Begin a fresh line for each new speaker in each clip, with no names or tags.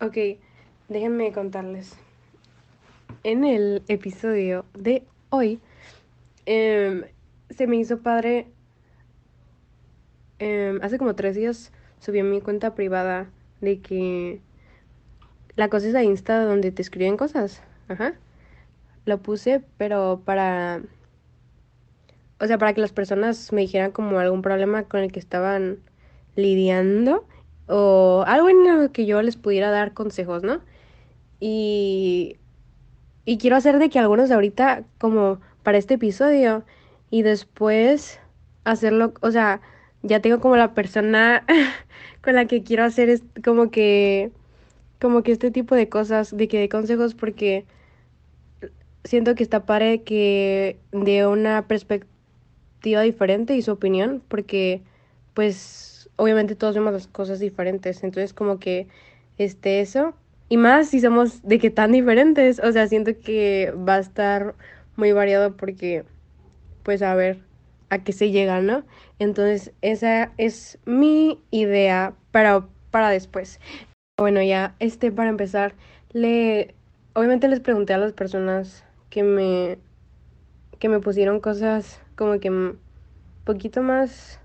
Ok, déjenme contarles. En el episodio de hoy, em, se me hizo padre. em, hace como tres días subí a mi cuenta privada de que la cosa es a Insta donde te escriben cosas. Ajá. Lo puse, pero para. O sea, para que las personas me dijeran como algún problema con el que estaban lidiando o algo en lo que yo les pudiera dar consejos, ¿no? Y, y quiero hacer de que algunos de ahorita, como para este episodio, y después hacerlo, o sea, ya tengo como la persona con la que quiero hacer es, como que, como que este tipo de cosas, de que de consejos, porque siento que está padre que de una perspectiva diferente y su opinión, porque pues obviamente todos vemos las cosas diferentes, entonces como que este eso y más si somos de que tan diferentes, o sea, siento que va a estar muy variado porque pues a ver a qué se llega, ¿no? Entonces, esa es mi idea para para después. Bueno, ya este para empezar le obviamente les pregunté a las personas que me que me pusieron cosas como que un poquito más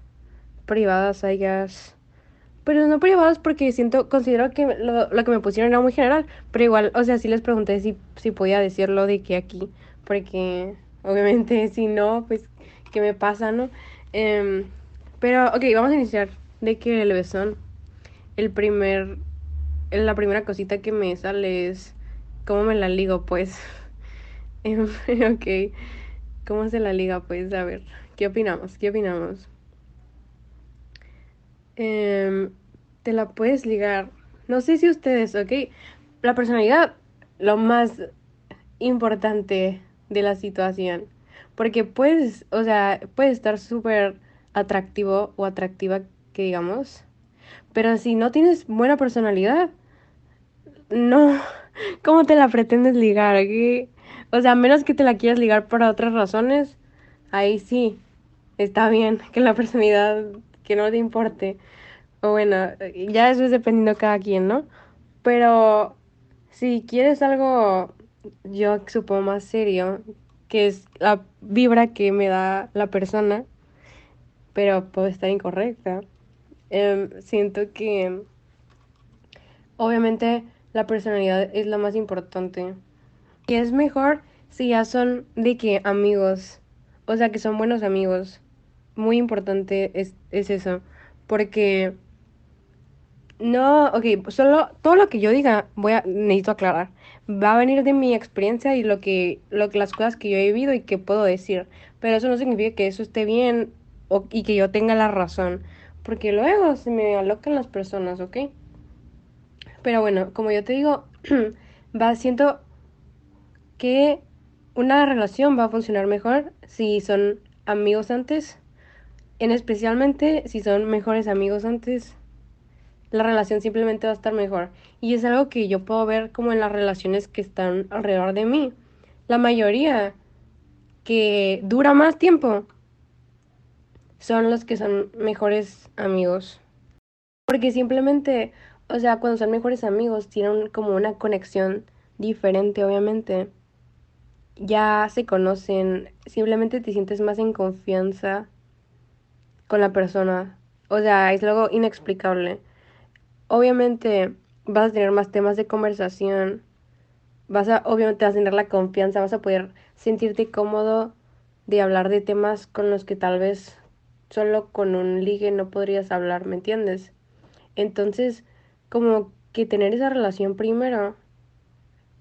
privadas, ellas. Pero no privadas porque siento, considero que lo, lo, que me pusieron era muy general. Pero igual, o sea, sí les pregunté si, si podía decirlo de que aquí. Porque obviamente si no, pues, ¿qué me pasa, no? Um, pero, ok, vamos a iniciar de que el besón. El primer, la primera cosita que me sale es cómo me la ligo, pues. ok, ¿cómo se la liga? Pues, a ver, ¿qué opinamos? ¿Qué opinamos? Eh, te la puedes ligar. No sé si ustedes, ¿ok? La personalidad, lo más importante de la situación. Porque puedes, o sea, puede estar súper atractivo o atractiva, que digamos. Pero si no tienes buena personalidad, no, ¿cómo te la pretendes ligar? O sea, a menos que te la quieras ligar por otras razones, ahí sí, está bien que la personalidad que no te importe. O bueno, ya eso es dependiendo de cada quien, ¿no? Pero si quieres algo, yo supongo más serio, que es la vibra que me da la persona, pero puede estar incorrecta. Eh, siento que obviamente la personalidad es la más importante. Y es mejor si ya son de que amigos, o sea, que son buenos amigos muy importante es, es eso. Porque no, ok, solo todo lo que yo diga voy a necesito aclarar. Va a venir de mi experiencia y lo que, lo que las cosas que yo he vivido y que puedo decir. Pero eso no significa que eso esté bien o, y que yo tenga la razón. Porque luego se me alocan las personas, ¿ok? Pero bueno, como yo te digo, va, siento que una relación va a funcionar mejor si son amigos antes en especialmente si son mejores amigos antes, la relación simplemente va a estar mejor. Y es algo que yo puedo ver como en las relaciones que están alrededor de mí. La mayoría que dura más tiempo son los que son mejores amigos. Porque simplemente, o sea, cuando son mejores amigos tienen como una conexión diferente, obviamente. Ya se conocen, simplemente te sientes más en confianza con la persona. O sea, es algo inexplicable. Obviamente vas a tener más temas de conversación. Vas a, obviamente a tener la confianza, vas a poder sentirte cómodo de hablar de temas con los que tal vez solo con un ligue no podrías hablar, ¿me entiendes? Entonces, como que tener esa relación primero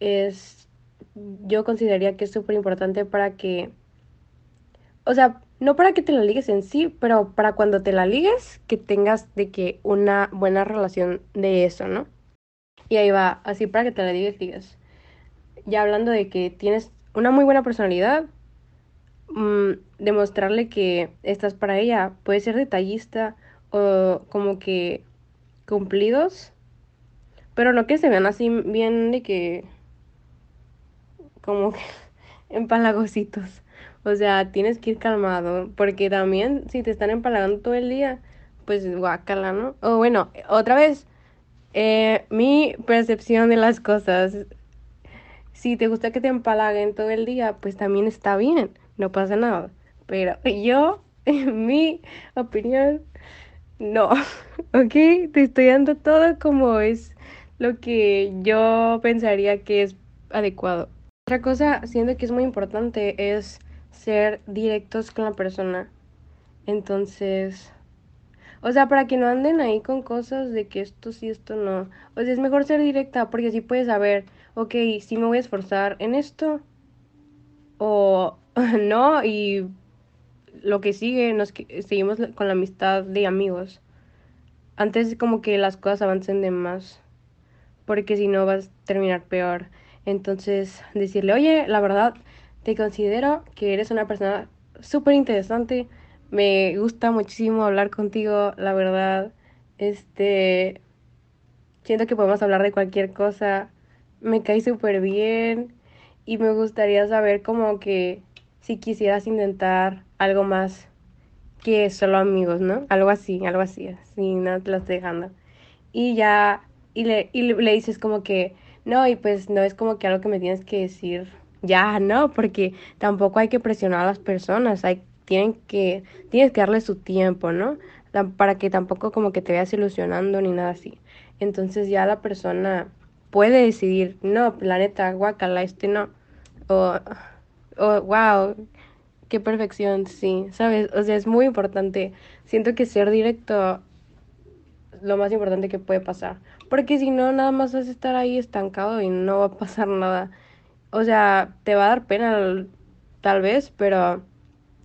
es, yo consideraría que es súper importante para que, o sea, no para que te la ligues en sí, pero para cuando te la ligues, que tengas de que una buena relación de eso, ¿no? Y ahí va, así para que te la ligues, digas. Ya hablando de que tienes una muy buena personalidad, mmm, demostrarle que estás para ella. Puede ser detallista o como que cumplidos, pero no que se vean así bien de que como que empalagositos. O sea, tienes que ir calmado, porque también si te están empalagando todo el día, pues guácala, ¿no? O bueno, otra vez, Eh, mi percepción de las cosas. Si te gusta que te empalaguen todo el día, pues también está bien, no pasa nada. Pero yo, en mi opinión, no, ¿ok? Te estoy dando todo como es lo que yo pensaría que es adecuado. Otra cosa, siento que es muy importante, es ser directos con la persona. Entonces, o sea, para que no anden ahí con cosas de que esto sí, esto no. O sea, es mejor ser directa porque así puedes saber, ok, si me voy a esforzar en esto o no y lo que sigue, nos seguimos con la amistad de amigos. Antes como que las cosas avancen de más, porque si no vas a terminar peor. Entonces, decirle, oye, la verdad, te considero que eres una persona súper interesante. Me gusta muchísimo hablar contigo, la verdad. Este, siento que podemos hablar de cualquier cosa. Me cae súper bien y me gustaría saber como que si quisieras intentar algo más que solo amigos, ¿no? Algo así, algo así, así no te lo estoy dejando. Y ya, y le, y le dices como que, no, y pues no es como que algo que me tienes que decir ya, ¿no? Porque tampoco hay que presionar a las personas, hay, tienen que, tienes que darle su tiempo, ¿no? Para que tampoco como que te veas ilusionando ni nada así. Entonces ya la persona puede decidir, no, la neta, guacala, este no. O oh, wow, qué perfección, sí, ¿sabes? O sea, es muy importante. Siento que ser directo lo más importante que puede pasar. Porque si no, nada más vas a estar ahí estancado y no va a pasar nada. O sea, te va a dar pena tal vez, pero,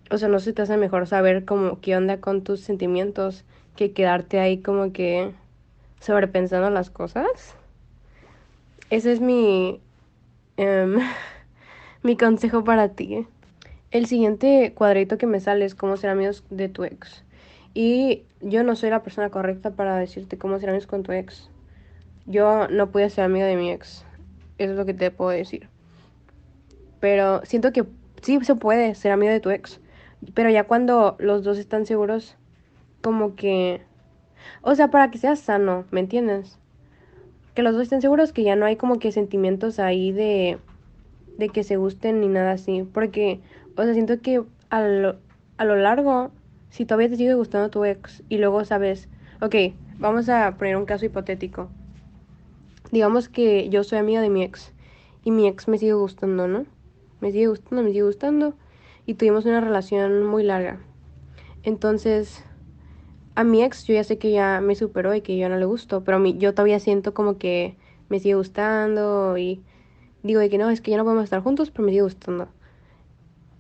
o sea, no se te hace mejor saber como qué onda con tus sentimientos que quedarte ahí como que sobrepensando las cosas. Ese es mi... Em, mi consejo para ti. El siguiente cuadrito que me sale es cómo ser amigos de tu ex. Y yo no soy la persona correcta para decirte cómo ser amigos con tu ex. Yo no pude ser amiga de mi ex. Eso es lo que te puedo decir. Pero siento que sí se puede ser amigo de tu ex. Pero ya cuando los dos están seguros, como que... O sea, para que sea sano, ¿me entiendes? Que los dos estén seguros que ya no hay como que sentimientos ahí de de que se gusten ni nada así. Porque, o sea, siento que a lo, a lo largo, si todavía te sigue gustando tu ex y luego sabes, ok, vamos a poner un caso hipotético. Digamos que yo soy amiga de mi ex y mi ex me sigue gustando, ¿no? Me sigue gustando, me sigue gustando y tuvimos una relación muy larga. Entonces, a mi ex yo ya sé que ya me superó y que yo no le gusto, pero a mí yo todavía siento como que me sigue gustando y digo de que no, es que ya no podemos estar juntos, pero me sigue gustando.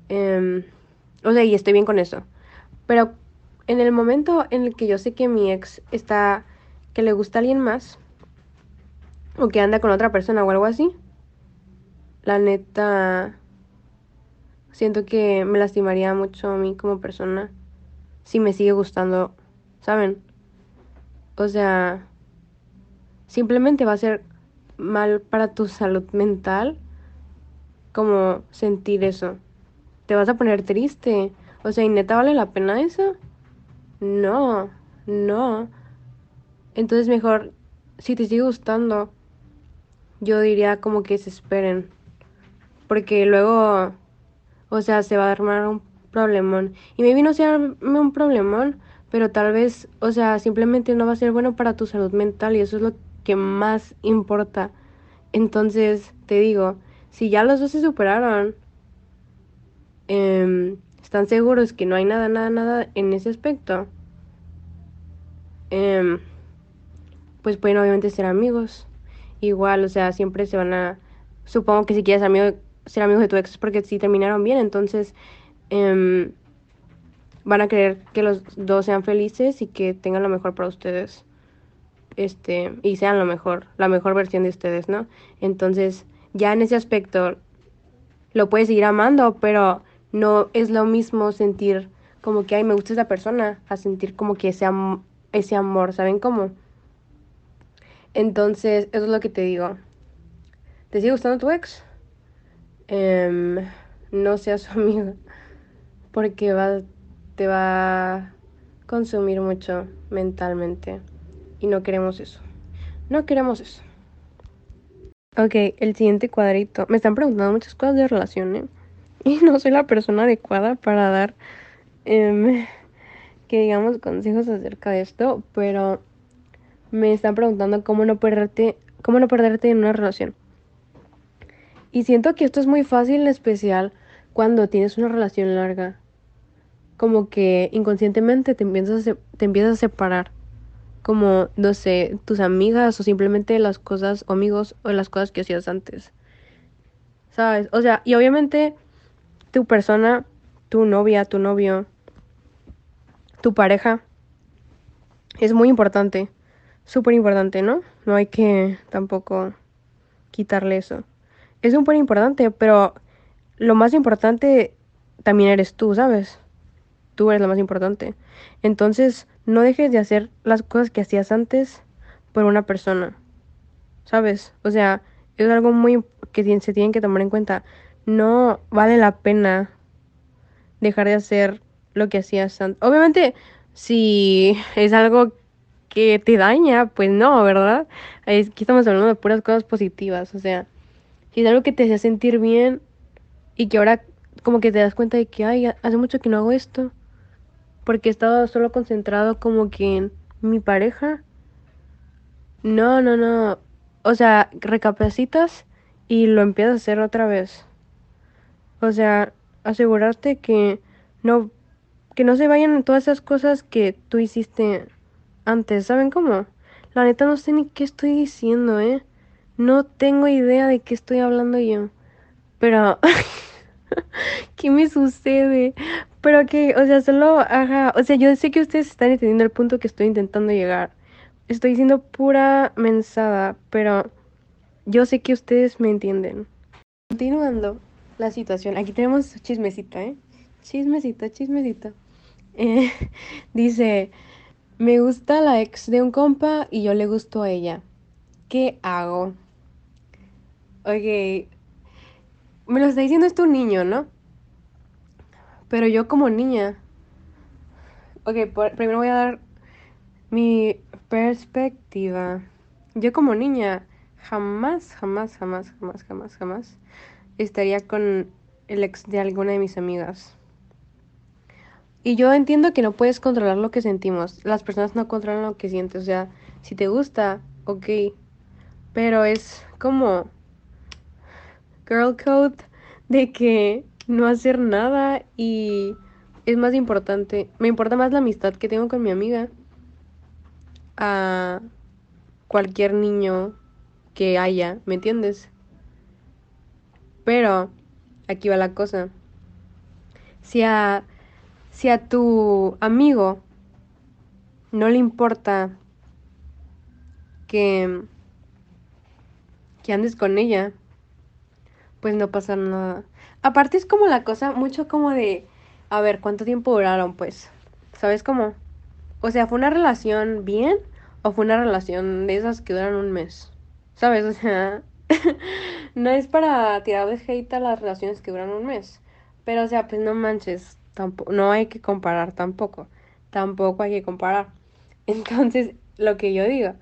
Em, o sea, y estoy bien con eso. Pero en el momento en el que yo sé que mi ex está, que le gusta a alguien más, o que anda con otra persona o algo así, la neta, siento que me lastimaría mucho a mí como persona si me sigue gustando, ¿saben? O sea, simplemente va a ser mal para tu salud mental como sentir eso. Te vas a poner triste. O sea, ¿y neta vale la pena eso? No, no. Entonces mejor, si te sigue gustando, yo diría como que se esperen. Porque luego, o sea, se va a armar un problemón. Y maybe no sea un problemón, pero tal vez, o sea, simplemente no va a ser bueno para tu salud mental y eso es lo que más importa. Entonces, te digo, si ya los dos se superaron, em, están seguros que no hay nada, nada, nada en ese aspecto, em, pues pueden obviamente ser amigos. Igual, o sea, siempre se van a... Supongo que si quieres amigo, ser amigos de tu ex porque si terminaron bien, entonces em, van a querer que los dos sean felices y que tengan lo mejor para ustedes este, y sean lo mejor, la mejor versión de ustedes, ¿no? Entonces, ya en ese aspecto lo puedes seguir amando, pero no es lo mismo sentir como que, ay, me gusta esa persona, a sentir como que ese, ese amor, ¿saben cómo? Entonces, eso es lo que te digo. ¿Te sigue gustando tu ex? Em, no seas su amigo, porque va, te va a consumir mucho mentalmente y no queremos eso. No queremos eso. Ok, el siguiente cuadrito. Me están preguntando muchas cosas de relación, ¿eh? Y no soy la persona adecuada para dar, em, que digamos, consejos acerca de esto, pero me están preguntando cómo no perderte, cómo no perderte en una relación. Y siento que esto es muy fácil, en especial cuando tienes una relación larga. Como que inconscientemente te empiezas a, te empiezas a separar. Como, no sé, tus amigas o simplemente las cosas, o amigos, o las cosas que hacías antes. ¿Sabes? O sea, y obviamente tu persona, tu novia, tu novio, tu pareja, es muy importante. Súper importante, ¿no? No hay que tampoco quitarle eso. Es súper importante, pero lo más importante también eres tú, ¿sabes? Tú eres lo más importante. Entonces, no dejes de hacer las cosas que hacías antes por una persona. ¿Sabes? O sea, es algo muy que se tienen que tomar en cuenta. No vale la pena dejar de hacer lo que hacías antes. Obviamente, si es algo que te daña, pues no, ¿verdad? Aquí estamos hablando de puras cosas positivas. O sea, si es algo que te hace sentir bien, y que ahora como que te das cuenta de que, ay, hace mucho que no hago esto. Porque he estado solo concentrado como que en mi pareja. No, no, no. O sea, recapacitas y lo empiezas a hacer otra vez. O sea, asegurarte que no que no se vayan todas esas cosas que tú hiciste antes, ¿saben cómo? La neta no sé ni qué estoy diciendo, ¿eh? No tengo idea de qué estoy hablando yo. Pero ¿Qué me sucede? Pero que, o sea, solo, ajá, o sea, yo sé que ustedes están entendiendo el punto que estoy intentando llegar. Estoy diciendo pura mensada, pero yo sé que ustedes me entienden. Continuando la situación, aquí tenemos chismecita, ¿eh? Chismecita, chismecita. Eh, dice, me gusta la ex de un compa y yo le gusto a ella. ¿Qué hago? Ok, me lo está diciendo esto un niño, ¿no? Pero yo como niña. Ok, primero voy a dar mi perspectiva. Yo como niña jamás, jamás, jamás, jamás, jamás, jamás estaría con el ex de alguna de mis amigas. Y yo entiendo que no puedes controlar lo que sentimos. Las personas no controlan lo que sientes. O sea, si te gusta, ok. Pero es como girl code de que no hacer nada y es más importante, me importa más la amistad que tengo con mi amiga a cualquier niño que haya, ¿me entiendes? Pero aquí va la cosa. Si a si a tu amigo no le importa que que andes con ella, pues no pasa nada. Aparte es como la cosa, mucho como de, a ver, ¿cuánto tiempo duraron? Pues, ¿sabes cómo? O sea, ¿fue una relación bien o fue una relación de esas que duran un mes? ¿Sabes? O sea, no es para tirarles hate a las relaciones que duran un mes. Pero, o sea, pues no manches, tampoco, no hay que comparar tampoco. Tampoco hay que comparar. Entonces, lo que yo digo,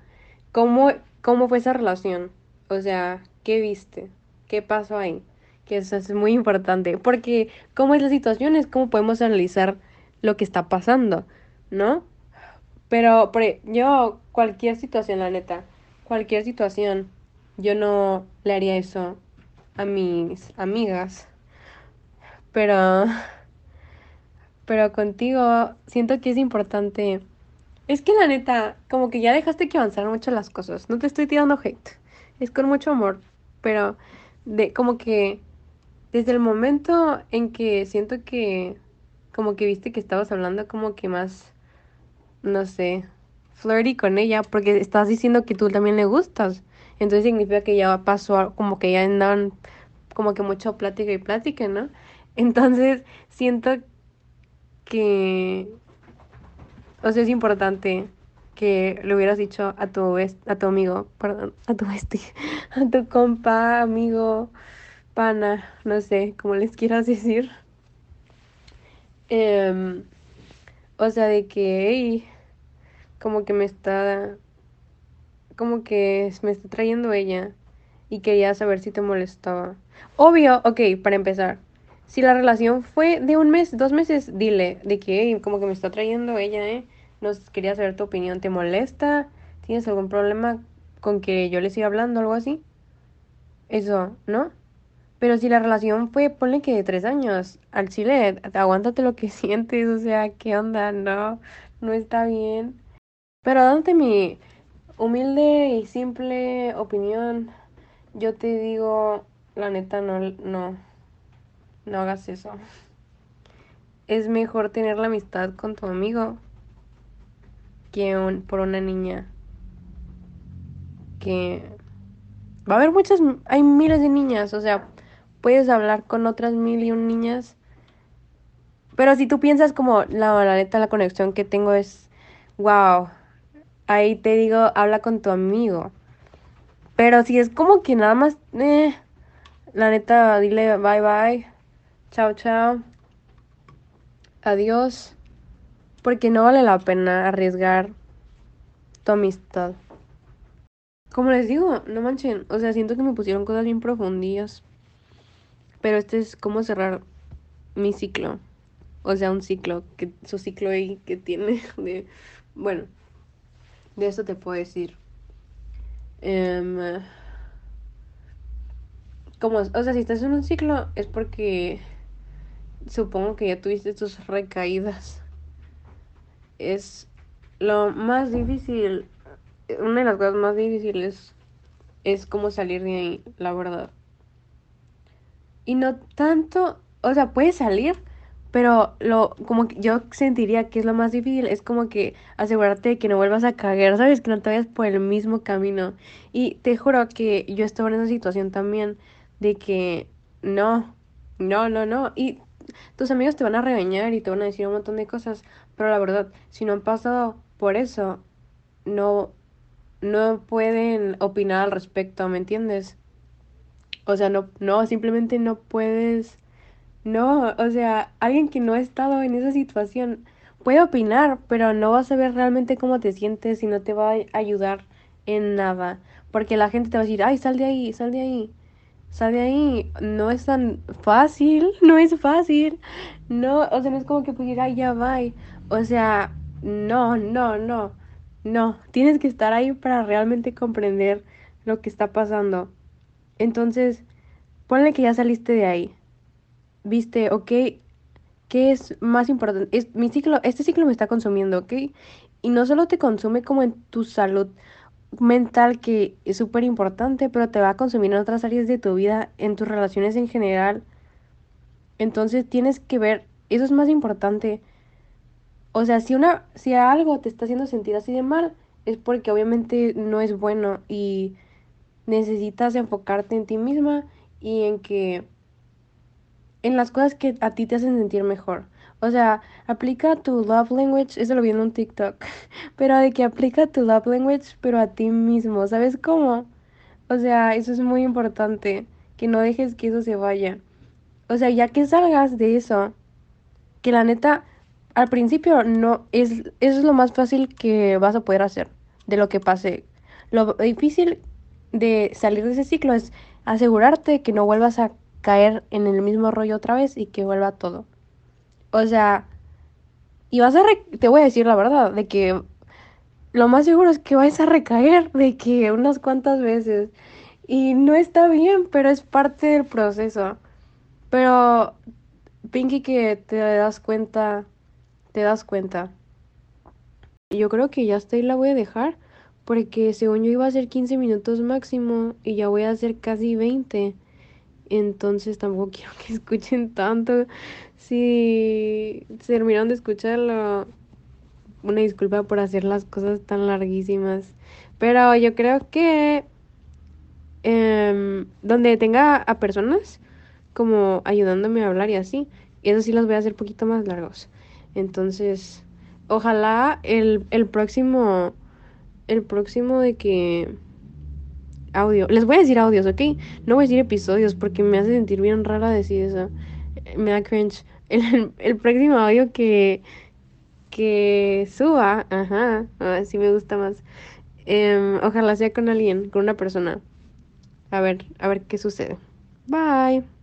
¿cómo, cómo fue esa relación? O sea, ¿qué viste? Qué pasó ahí. Que eso es muy importante, porque cómo es la situación es cómo podemos analizar lo que está pasando, ¿no? Pero yo, cualquier situación, la neta, cualquier situación, yo no le haría eso a mis amigas. Pero, pero contigo siento que es importante. Es que la neta, como que ya dejaste que avanzaran mucho las cosas. No te estoy tirando hate. Es con mucho amor. Pero de como que desde el momento en que siento que como que viste que estabas hablando como que más no sé, flirty con ella porque estás diciendo que tú también le gustas. Entonces significa que ya pasó como que ya andaban como que mucho plática y plática, ¿no? Entonces siento que o sea, es importante que le hubieras dicho a tu, a tu amigo, perdón, a tu a tu compa, amigo, pana, no sé, como les quieras decir. Em, o sea, de que, como que me está, como que me está trayendo ella y quería saber si te molestaba. Obvio, ok, para empezar. Si la relación fue de un mes, dos meses, dile de que como que me está trayendo ella, ¿eh? Nos quería saber tu opinión. ¿Te molesta? ¿Tienes algún problema con que yo le siga hablando o algo así? Eso, ¿no? Pero si la relación fue, ponle que de tres años, al chile, aguántate lo que sientes, o sea, ¿qué onda? No, no está bien. Pero dándote mi humilde y simple opinión, yo te digo, la neta, no, no, no hagas eso. Es mejor tener la amistad con tu amigo que por una niña. Que va a haber muchas, hay miles de niñas, o sea, puedes hablar con otras mil y un niñas. Pero si tú piensas como, la, la neta, la conexión que tengo es, wow, ahí te digo, habla con tu amigo. Pero si es como que nada más, eh, la neta, dile bye bye. Chao, chao. Adiós. Porque no vale la pena arriesgar tu amistad. Como les digo, no manchen. O sea, siento que me pusieron cosas bien profundillas. Pero este es como cerrar mi ciclo. O sea, un ciclo, que su ciclo ahí que tiene de... Bueno, de eso te puedo decir. Um, como, o sea, si estás en un ciclo es porque supongo que ya tuviste tus recaídas. Es lo más difícil, una de las cosas más difíciles es cómo salir de ahí, la verdad. Y no tanto, o sea, puedes salir, pero lo como yo sentiría que es lo más difícil es como que asegurarte de que no vuelvas a caer, sabes, que no te vayas por el mismo camino. Y te juro que yo estaba en esa situación también de que no, no, no, no. Y tus amigos te van a regañar y te van a decir un montón de cosas, pero la verdad, si no han pasado por eso, no, no pueden opinar al respecto, ¿me entiendes? O sea, no, no, simplemente no puedes, no, o sea, alguien que no ha estado en esa situación puede opinar, pero no va a saber realmente cómo te sientes y no te va a ayudar en nada, porque la gente te va a decir, ay, sal de ahí, sal de ahí, sal de ahí, no es tan fácil, no es fácil, no, o sea, no es como que pues ay, ya va, o sea, no, no, no, no, tienes que estar ahí para realmente comprender lo que está pasando. Entonces, ponle que ya saliste de ahí, viste, ok, ¿qué es más importante? Es, mi ciclo, este ciclo me está consumiendo, ok, y no solo te consume como en tu salud, mental que es súper importante, pero te va a consumir en otras áreas de tu vida, en tus relaciones en general. Entonces tienes que ver, eso es más importante. O sea, si una si algo te está haciendo sentir así de mal, es porque obviamente no es bueno y necesitas enfocarte en ti misma y en que en las cosas que a ti te hacen sentir mejor. O sea, aplica tu love language, eso lo vi en un TikTok, pero de que aplica tu love language, pero a ti mismo, ¿sabes cómo? O sea, eso es muy importante, que no dejes que eso se vaya. O sea, ya que salgas de eso, que la neta, al principio no, es, eso es lo más fácil que vas a poder hacer, de lo que pase. Lo difícil de salir de ese ciclo es asegurarte que no vuelvas a caer en el mismo rollo otra vez y que vuelva todo. O sea, y vas a, te voy a decir la verdad, de que lo más seguro es que vais a recaer de que unas cuantas veces. Y no está bien, pero es parte del proceso. Pero, Pinky, que te das cuenta, te das cuenta. Yo creo que ya hasta ahí la voy a dejar, porque según yo iba a ser 15 minutos máximo y ya voy a hacer casi 20. Entonces tampoco quiero que escuchen tanto. Si terminaron de escucharlo, una disculpa por hacer las cosas tan larguísimas. Pero yo creo que em, donde tenga a personas como ayudándome a hablar y así, eso sí los voy a hacer poquito más largos. Entonces, ojalá el, el próximo, el próximo de que audio. Les voy a decir audios, ¿ok? No voy a decir episodios porque me hace sentir bien rara decir eso. Me da cringe. El, el próximo audio que, que suba, ajá, así me gusta más. Em, ojalá sea con alguien, con una persona. A ver, a ver qué sucede. Bye.